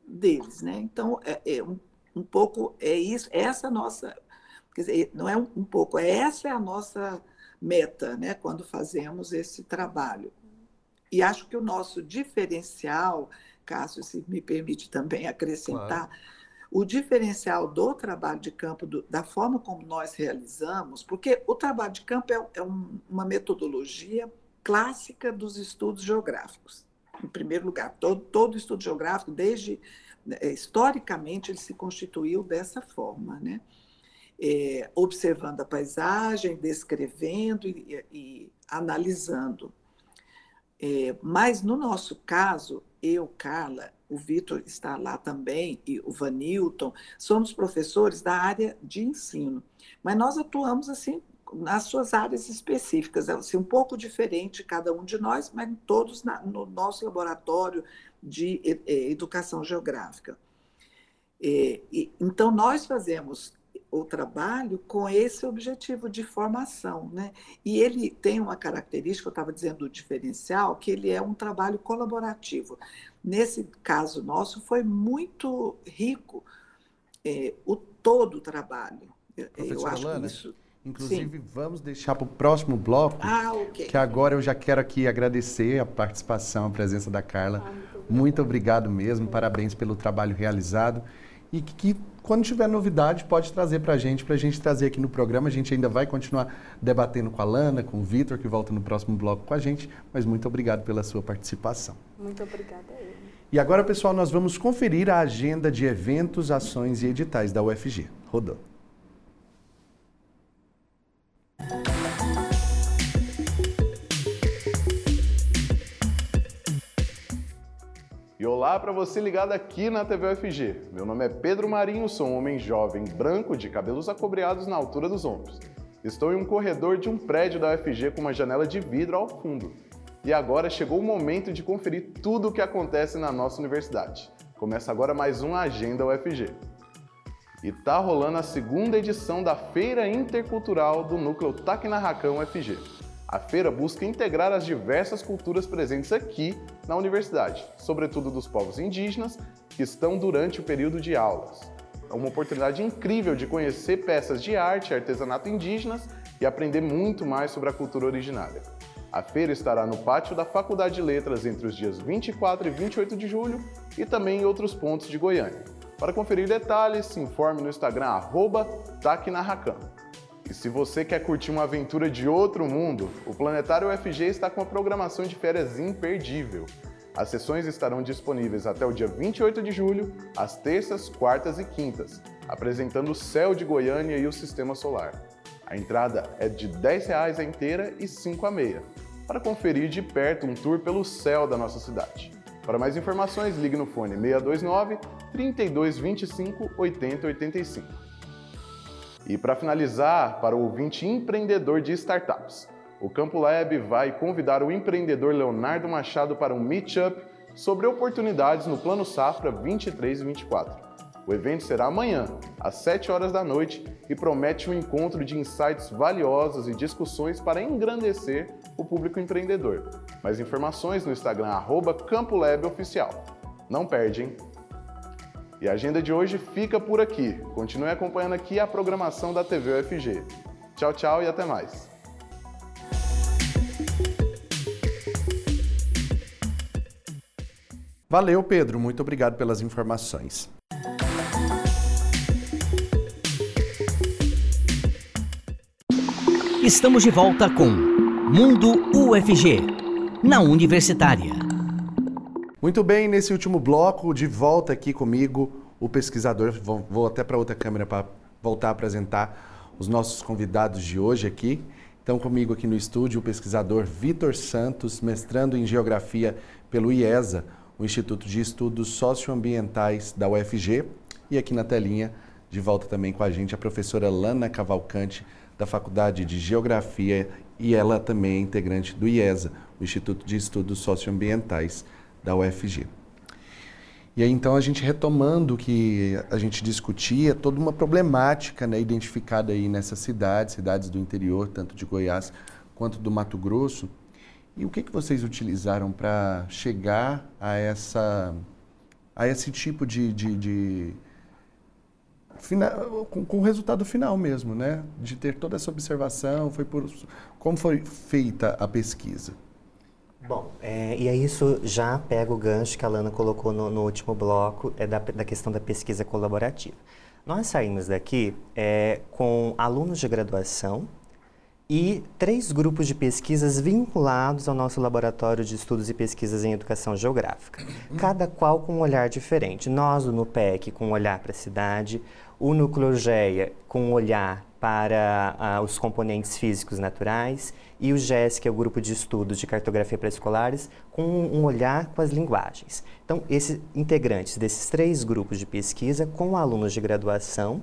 deles, né? Então é, é um, um, pouco é isso, essa nossa, quer dizer, não é um, um pouco, é essa é a nossa meta, né? Quando fazemos esse trabalho. E acho que o nosso diferencial, Cássio, se me permite também acrescentar, claro o diferencial do trabalho de campo, do, da forma como nós realizamos, porque o trabalho de campo é, é um, uma metodologia clássica dos estudos geográficos. Em primeiro lugar, todo, todo estudo geográfico, desde é, historicamente, ele se constituiu dessa forma, né? É, observando a paisagem, descrevendo e, e analisando. É, mas, no nosso caso, eu, Carla, o Vitor está lá também, e o Vanilton, somos professores da área de ensino. Mas nós atuamos assim nas suas áreas específicas, assim, um pouco diferente cada um de nós, mas todos na, no nosso laboratório de educação geográfica. É, e, então, nós fazemos o trabalho com esse objetivo de formação. Né? E ele tem uma característica, eu estava dizendo do diferencial, que ele é um trabalho colaborativo. Nesse caso nosso, foi muito rico é, o todo o trabalho. Professora eu acho Lana, isso. Inclusive, Sim. vamos deixar para o próximo bloco, ah, okay. que agora eu já quero aqui agradecer a participação, a presença da Carla. Ah, muito, muito obrigado mesmo, parabéns pelo trabalho realizado. E que, que quando tiver novidade, pode trazer para a gente, para a gente trazer aqui no programa. A gente ainda vai continuar debatendo com a Lana, com o Vitor, que volta no próximo bloco com a gente. Mas muito obrigado pela sua participação. Muito obrigada a ele. E agora, pessoal, nós vamos conferir a agenda de eventos, ações e editais da UFG. Rodando. E olá para você ligado aqui na TV UFG. Meu nome é Pedro Marinho, sou um homem jovem, branco, de cabelos acobreados na altura dos ombros. Estou em um corredor de um prédio da UFG com uma janela de vidro ao fundo. E agora chegou o momento de conferir tudo o que acontece na nossa universidade. Começa agora mais uma Agenda UFG. E tá rolando a segunda edição da Feira Intercultural do Núcleo Tacnarracão UFG. A feira busca integrar as diversas culturas presentes aqui na universidade, sobretudo dos povos indígenas que estão durante o período de aulas. É uma oportunidade incrível de conhecer peças de arte e artesanato indígenas e aprender muito mais sobre a cultura originária. A feira estará no pátio da Faculdade de Letras entre os dias 24 e 28 de julho e também em outros pontos de Goiânia. Para conferir detalhes, se informe no Instagram arroba e se você quer curtir uma aventura de outro mundo, o Planetário UFG está com uma programação de férias imperdível. As sessões estarão disponíveis até o dia 28 de julho, às terças, quartas e quintas, apresentando o céu de Goiânia e o sistema solar. A entrada é de R$ 10 a inteira e R$ 5 a meia, para conferir de perto um tour pelo céu da nossa cidade. Para mais informações, ligue no fone 629 3225 8085. E para finalizar, para o ouvinte empreendedor de startups, o Campo Lab vai convidar o empreendedor Leonardo Machado para um meetup sobre oportunidades no Plano Safra 23 e 24. O evento será amanhã, às 7 horas da noite, e promete um encontro de insights valiosos e discussões para engrandecer o público empreendedor. Mais informações no Instagram @campolaboficial. Não perde, hein? E a agenda de hoje fica por aqui. Continue acompanhando aqui a programação da TV UFG. Tchau, tchau e até mais. Valeu, Pedro. Muito obrigado pelas informações. Estamos de volta com Mundo UFG, na Universitária. Muito bem, nesse último bloco, de volta aqui comigo, o pesquisador. Vou, vou até para outra câmera para voltar a apresentar os nossos convidados de hoje aqui. Estão comigo aqui no estúdio o pesquisador Vitor Santos, mestrando em Geografia pelo IESA, o Instituto de Estudos Socioambientais da UFG. E aqui na telinha, de volta também com a gente, a professora Lana Cavalcante, da Faculdade de Geografia, e ela também é integrante do IESA, o Instituto de Estudos Socioambientais da UFG. E aí então a gente retomando o que a gente discutia, toda uma problemática né, identificada aí nessas cidades, cidades do interior, tanto de Goiás quanto do Mato Grosso. E o que, que vocês utilizaram para chegar a, essa, a esse tipo de, de, de final, com, com, o resultado final mesmo, né? De ter toda essa observação, foi por como foi feita a pesquisa. Bom, é, e aí isso já pega o gancho que a Lana colocou no, no último bloco, é da, da, questão da pesquisa colaborativa. Nós saímos daqui é, com alunos de graduação e três grupos de pesquisas vinculados ao nosso laboratório de estudos e pesquisas em educação geográfica, cada qual com um olhar diferente. Nós, do NUPEC, com um olhar para a cidade, o Núcleo GEA, com um olhar para uh, os componentes físicos naturais e o GES, que é o grupo de estudos de cartografia pré-escolares, com um olhar com as linguagens. Então, esses integrantes desses três grupos de pesquisa com alunos de graduação,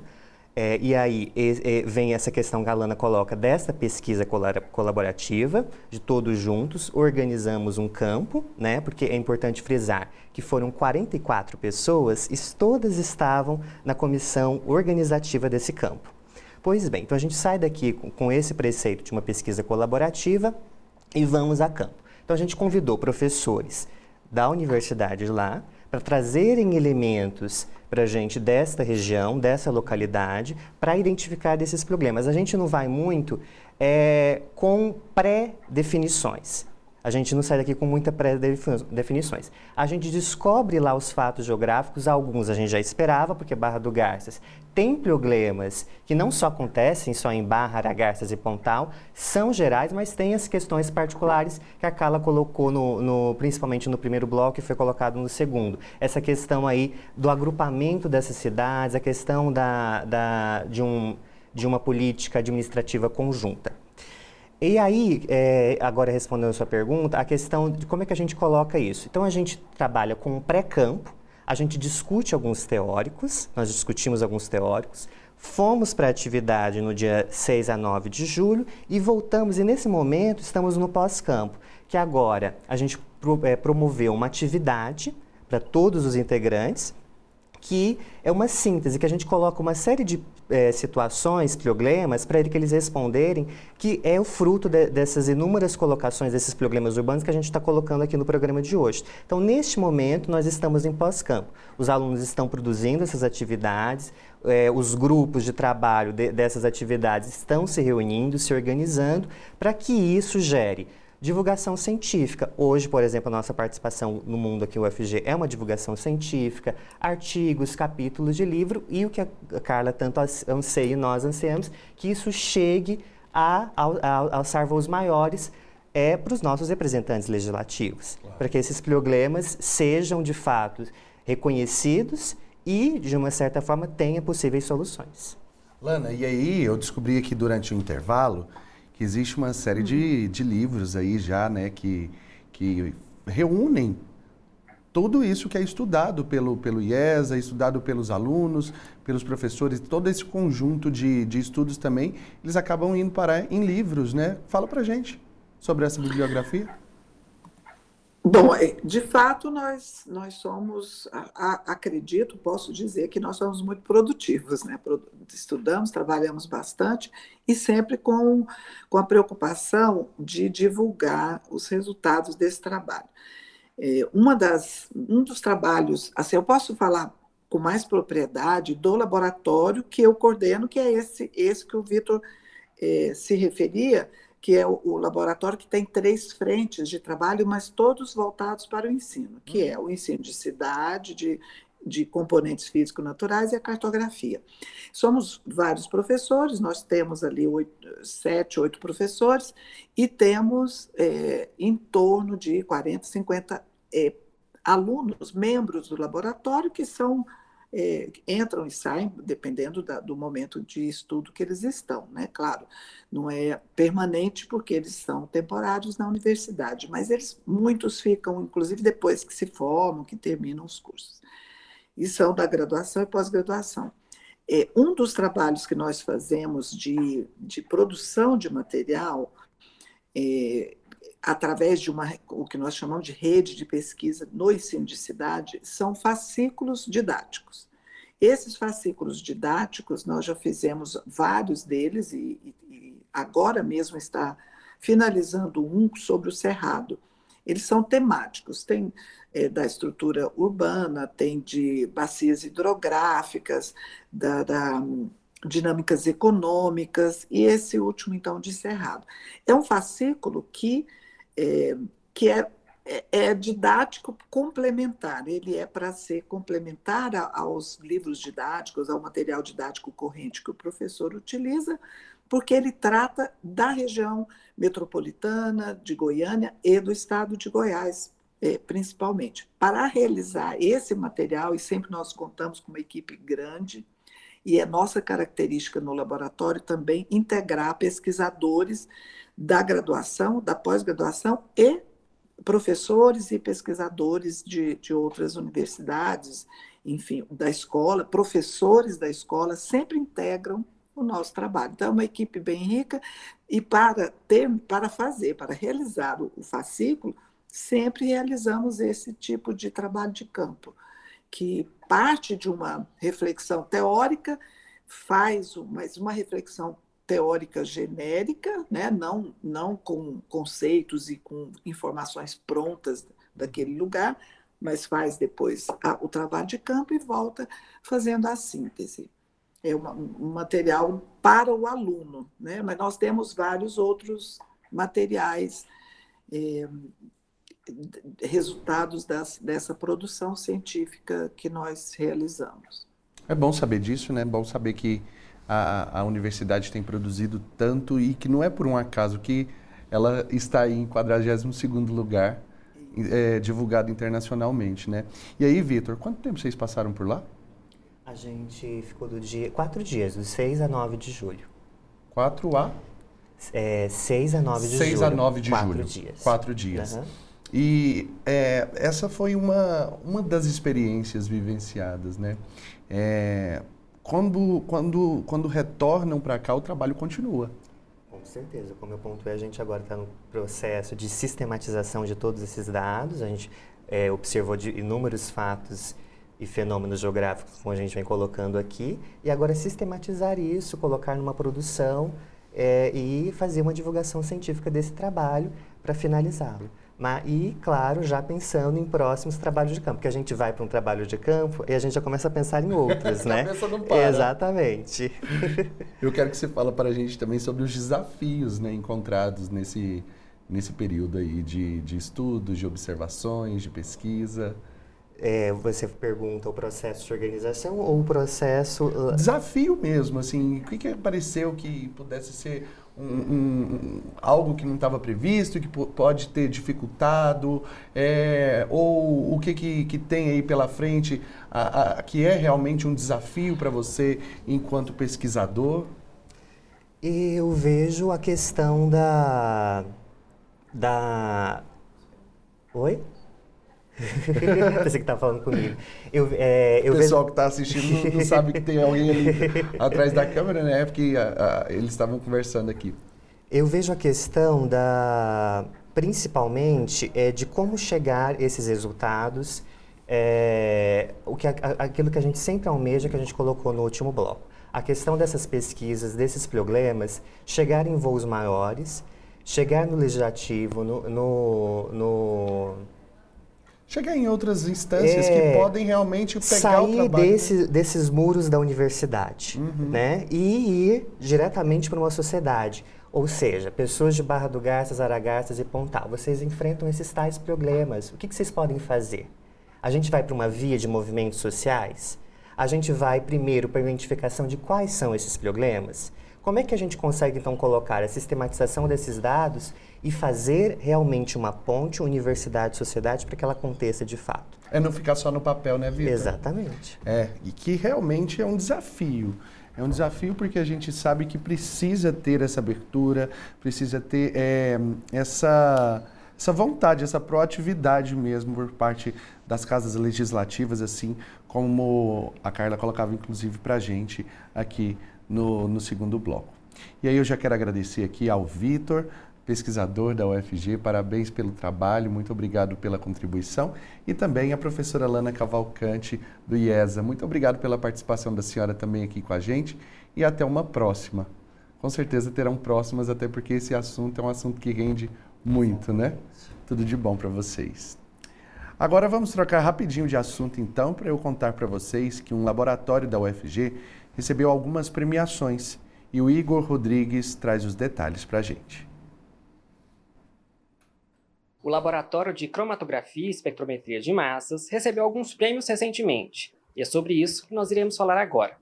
é, e aí e, e vem essa questão que a Alana coloca desta pesquisa colaborativa, de todos juntos, organizamos um campo, né, porque é importante frisar que foram 44 pessoas e todas estavam na comissão organizativa desse campo. Pois bem, então a gente sai daqui com, com esse preceito de uma pesquisa colaborativa e vamos a campo. Então a gente convidou professores da universidade lá para trazerem elementos para a gente desta região, dessa localidade, para identificar esses problemas. A gente não vai muito é, com pré-definições. A gente não sai daqui com muitas pré-definições. A gente descobre lá os fatos geográficos, alguns a gente já esperava, porque Barra do Garças tem problemas que não só acontecem só em Barra, Aragarças e Pontal, são gerais, mas tem as questões particulares que a Carla colocou, no, no, principalmente no primeiro bloco e foi colocado no segundo. Essa questão aí do agrupamento dessas cidades, a questão da, da, de, um, de uma política administrativa conjunta. E aí, é, agora respondendo a sua pergunta, a questão de como é que a gente coloca isso. Então, a gente trabalha com um pré-campo, a gente discute alguns teóricos, nós discutimos alguns teóricos, fomos para a atividade no dia 6 a 9 de julho e voltamos, e nesse momento estamos no pós-campo, que agora a gente é, promoveu uma atividade para todos os integrantes, que é uma síntese, que a gente coloca uma série de é, situações, problemas, para que eles responderem, que é o fruto de, dessas inúmeras colocações, desses problemas urbanos que a gente está colocando aqui no programa de hoje. Então, neste momento, nós estamos em pós-campo. Os alunos estão produzindo essas atividades, é, os grupos de trabalho de, dessas atividades estão se reunindo, se organizando, para que isso gere Divulgação científica. Hoje, por exemplo, a nossa participação no mundo aqui, o UFG, é uma divulgação científica, artigos, capítulos de livro e o que a Carla tanto anseia e nós ansiamos, que isso chegue a, aos voos maiores é, para os nossos representantes legislativos, claro. para que esses problemas sejam de fato reconhecidos e, de uma certa forma, tenham possíveis soluções. Lana, e aí eu descobri aqui durante o intervalo que existe uma série de, de livros aí já, né, que, que reúnem tudo isso que é estudado pelo, pelo IESA, estudado pelos alunos, pelos professores, todo esse conjunto de, de estudos também, eles acabam indo parar em livros, né? Fala pra gente sobre essa bibliografia. Bom, é, de fato, nós, nós somos, acredito, posso dizer que nós somos muito produtivos, né? Estudamos, trabalhamos bastante e sempre com, com a preocupação de divulgar os resultados desse trabalho. É, uma das, um dos trabalhos, assim, eu posso falar com mais propriedade do laboratório que eu coordeno, que é esse, esse que o Vitor é, se referia, que é o, o, laboratório que tem três frentes de trabalho, mas todos voltados para o ensino, que é o ensino de cidade, de, de componentes físico-naturais e a cartografia. Somos vários professores, nós temos ali oito, sete, oito professores e temos é, em torno de 40, 50 é, alunos, membros do laboratório, que são é, entram e saem, dependendo da, do momento de estudo que eles estão, né? Claro, não é permanente porque eles são temporários na universidade, mas eles muitos ficam, inclusive depois que se formam, que terminam os cursos. E são da graduação e pós-graduação. É, um dos trabalhos que nós fazemos de, de produção de material é, através de uma, o que nós chamamos de rede de pesquisa no ensino de cidade, são fascículos didáticos. Esses fascículos didáticos, nós já fizemos vários deles e, e agora mesmo está finalizando um sobre o Cerrado. Eles são temáticos, tem é, da estrutura urbana, tem de bacias hidrográficas, da, da dinâmicas econômicas, e esse último, então, de Cerrado. É um fascículo que é, que é, é, é, didático complementar, ele é para ser complementar aos livros didáticos, ao material didático corrente que o professor utiliza, porque ele trata da região metropolitana de Goiânia e do estado de Goiás, é, principalmente. Para realizar esse material, e sempre nós contamos com uma equipe grande, e é nossa característica no laboratório também integrar pesquisadores da graduação, da pós-graduação e professores e pesquisadores de, de outras universidades, enfim, da escola, professores da escola, sempre integram o nosso trabalho. Então, é uma equipe bem rica e para ter, para fazer, para realizar o, o fascículo, sempre realizamos esse tipo de trabalho de campo, que parte de uma reflexão teórica, faz mais uma reflexão teórica genérica, né? não, não com conceitos e com informações prontas daquele lugar, mas faz depois a, o trabalho de campo e volta fazendo a síntese. É uma, um material para o aluno, né? mas nós temos vários outros materiais, é, resultados das, dessa produção científica que nós realizamos. É bom saber disso, né? É bom saber que a, a universidade tem produzido tanto e que não é por um acaso que ela está aí em 42º lugar, é, divulgado internacionalmente, né? E aí, Vitor, quanto tempo vocês passaram por lá? A gente ficou do dia, quatro dias, do 6 a 9 de julho. 4 a? É, 6 a 9 de 6 julho. 6 a 9 de quatro julho. Dias. Quatro dias. Uhum. E é, essa foi uma, uma das experiências vivenciadas, né? É, quando, quando, quando retornam para cá, o trabalho continua. Com certeza. Como eu pontuei, a gente agora está no processo de sistematização de todos esses dados. A gente é, observou inúmeros fatos e fenômenos geográficos, como a gente vem colocando aqui, e agora sistematizar isso, colocar numa produção é, e fazer uma divulgação científica desse trabalho para finalizá-lo. Mas, e, claro, já pensando em próximos trabalhos de campo, porque a gente vai para um trabalho de campo e a gente já começa a pensar em outros, né? a não para. Exatamente. Eu quero que você fale para a gente também sobre os desafios né, encontrados nesse, nesse período aí de, de estudos, de observações, de pesquisa. É, você pergunta o processo de organização ou o processo... Uh, Desafio mesmo, assim, o que, que apareceu que pudesse ser um, um, algo que não estava previsto, que pode ter dificultado, é, ou o que, que, que, tem aí pela frente a, a, que é realmente um desafio para você enquanto pesquisador? Eu vejo a questão da. da. Oi? Pensei que estava falando comigo. Eu, é, eu o pessoal vejo... que está assistindo não, não, sabe que tem alguém ali atrás da câmera, né? É porque a, a, eles estavam conversando aqui. Eu vejo a questão da, principalmente, é, de como chegar esses resultados, é, o que, aquilo que a gente sempre almeja, que a gente colocou no último bloco. A questão dessas pesquisas, desses problemas, chegar em voos maiores, chegar no legislativo, no, no, no chegar em outras instâncias é, que podem realmente pegar sair o trabalho. Desse, desses muros da universidade, uhum. né? E ir diretamente para uma sociedade. Ou seja, pessoas de Barra do Garças, Aragarças e Pontal, vocês enfrentam esses tais problemas. O que, que vocês podem fazer? A gente vai para uma via de movimentos sociais? A gente vai primeiro para a identificação de quais são esses problemas? Como é que a gente consegue, então, colocar a sistematização desses dados e fazer realmente uma ponte universidade-sociedade para que ela aconteça de fato. É não ficar só no papel, né, Vitor? Exatamente. É, e que realmente é um desafio. É um desafio porque a gente sabe que precisa ter essa abertura, precisa ter é, essa, essa vontade, essa proatividade mesmo por parte das casas legislativas, assim como a Carla colocava inclusive para a gente aqui no, no segundo bloco. E aí eu já quero agradecer aqui ao Vitor, pesquisador da UFG, parabéns pelo trabalho, muito obrigado pela contribuição. E também a professora Lana Cavalcante, do IESA. Muito obrigado pela participação da senhora também aqui com a gente e até uma próxima. Com certeza terão próximas, até porque esse assunto é um assunto que rende muito, né? Tudo de bom para vocês. Agora vamos trocar rapidinho de assunto então, para eu contar para vocês que um laboratório da UFG recebeu algumas premiações e o Igor Rodrigues traz os detalhes para a gente. O Laboratório de Cromatografia e Espectrometria de Massas recebeu alguns prêmios recentemente, e é sobre isso que nós iremos falar agora.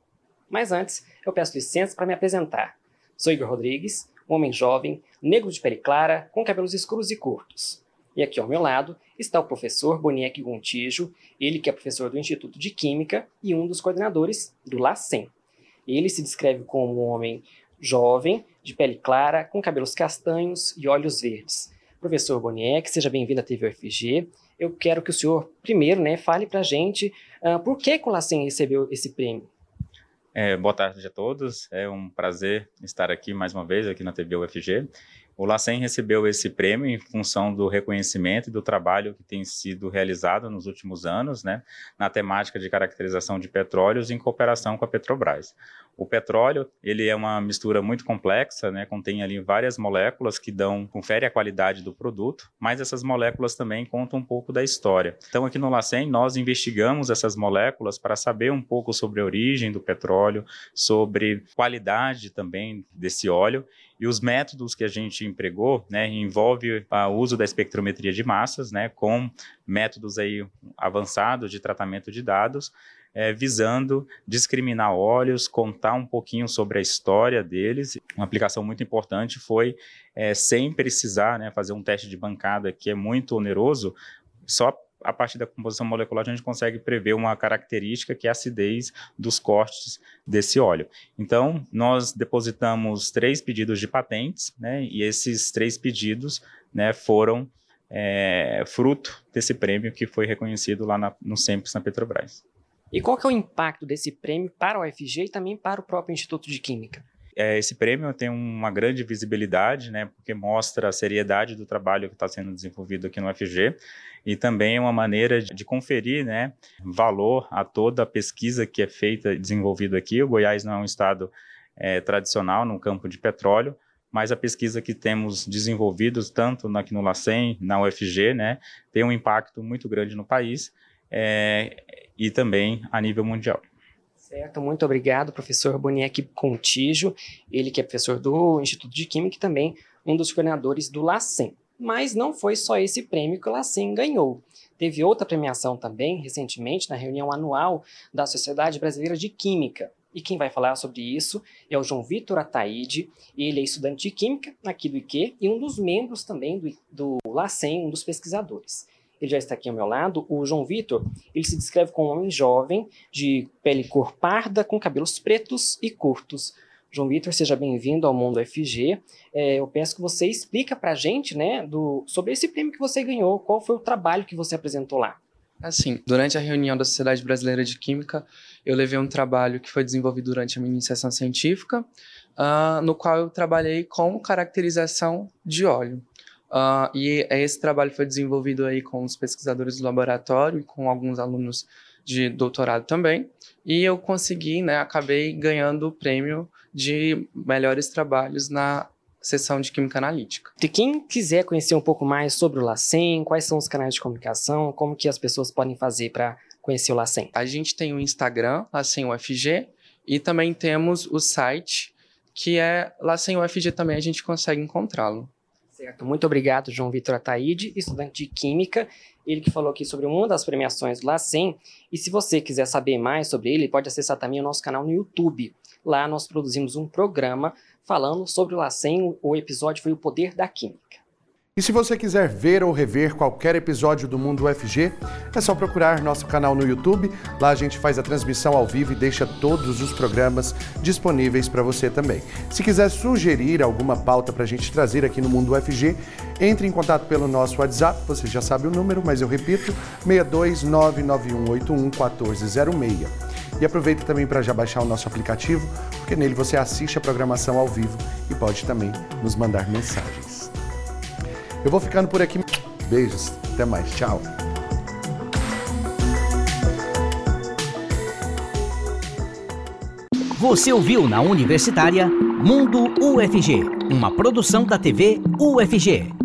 Mas antes, eu peço licença para me apresentar. Sou Igor Rodrigues, um homem jovem, negro de pele clara, com cabelos escuros e curtos. E aqui ao meu lado está o professor Boniek Gontijo, ele que é professor do Instituto de Química e um dos coordenadores do LACEN. Ele se descreve como um homem jovem, de pele clara, com cabelos castanhos e olhos verdes. Professor Boniek, seja bem-vindo à TV UFG. Eu quero que o senhor, primeiro, né, fale para a gente uh, por que, LACEN recebeu esse prêmio. É, boa tarde a todos, é um prazer estar aqui mais uma vez aqui na TV UFG. O LACEN recebeu esse prêmio em função do reconhecimento e do trabalho que tem sido realizado nos últimos anos, né, na temática de caracterização de petróleos em cooperação com a Petrobras. O petróleo, ele é uma mistura muito complexa, né, contém ali várias moléculas que dão, confere a qualidade do produto, mas essas moléculas também contam um pouco da história. Então aqui no LACEN nós investigamos essas moléculas para saber um pouco sobre a origem do petróleo, sobre qualidade também desse óleo e os métodos que a gente empregou, né, envolve o uso da espectrometria de massas, né, com métodos aí avançados de tratamento de dados, é, visando discriminar óleos, contar um pouquinho sobre a história deles. Uma aplicação muito importante foi, é, sem precisar né, fazer um teste de bancada que é muito oneroso, só a partir da composição molecular, a gente consegue prever uma característica que é a acidez dos cortes desse óleo. Então, nós depositamos três pedidos de patentes, né, e esses três pedidos né, foram é, fruto desse prêmio que foi reconhecido lá na, no SEMPES na Petrobras. E qual que é o impacto desse prêmio para o UFG e também para o próprio Instituto de Química? É, esse prêmio tem uma grande visibilidade, né, porque mostra a seriedade do trabalho que está sendo desenvolvido aqui no UFG e também é uma maneira de, de conferir né, valor a toda a pesquisa que é feita e desenvolvida aqui. O Goiás não é um estado é, tradicional no campo de petróleo, mas a pesquisa que temos desenvolvido, tanto aqui no LACEN, na UFG, né, tem um impacto muito grande no país é, e também a nível mundial. Certo, muito obrigado, professor Boniek Contígio, ele que é professor do Instituto de Química e também um dos coordenadores do LACEN. Mas não foi só esse prêmio que o LACEN ganhou. Teve outra premiação também, recentemente, na reunião anual da Sociedade Brasileira de Química. E quem vai falar sobre isso é o João Vitor Ataíde. Ele é estudante de Química aqui do IQ e um dos membros também do, do LACEN, um dos pesquisadores ele já está aqui ao meu lado. O João Vitor, ele se descreve como um homem jovem, de pele cor parda, com cabelos pretos e curtos. João Vitor, seja bem-vindo ao Mundo FG. É, eu peço que você explica para a gente, né, do, sobre esse prêmio que você ganhou, qual foi o trabalho que você apresentou lá. Assim, durante a reunião da Sociedade Brasileira de Química, eu levei um trabalho que foi desenvolvido durante a minha iniciação científica, uh, no qual eu trabalhei com caracterização de óleo. Uh, e esse trabalho foi desenvolvido aí com os pesquisadores do laboratório e com alguns alunos de doutorado também. E eu consegui, né, acabei ganhando o prêmio de melhores trabalhos na seção de Química Analítica. De quem quiser conhecer um pouco mais sobre o LACEN, quais são os canais de comunicação, como que as pessoas podem fazer para conhecer o LACEN? A gente tem o Instagram, LACEN UFG, e também temos o site, que é LACEN UFG também, a gente consegue encontrá-lo. Certo, muito obrigado, João Vitor Ataíde, estudante de Química, ele que falou aqui sobre uma das premiações do LACEN, e se você quiser saber mais sobre ele, pode acessar também o nosso canal no YouTube. Lá nós produzimos um programa falando sobre o LACEN, o episódio foi o Poder da Química. E se você quiser ver ou rever qualquer episódio do Mundo UFG, é só procurar nosso canal no YouTube. Lá a gente faz a transmissão ao vivo e deixa todos os programas disponíveis para você também. Se quiser sugerir alguma pauta para a gente trazer aqui no Mundo UFG, entre em contato pelo nosso WhatsApp, você já sabe o número, mas eu repito, 62991811406. E aproveita também para já baixar o nosso aplicativo, porque nele você assiste a programação ao vivo e pode também nos mandar mensagens. Eu vou ficando por aqui. Beijos, até mais, tchau. Você ouviu na Universitária Mundo UFG, uma produção da TV UFG.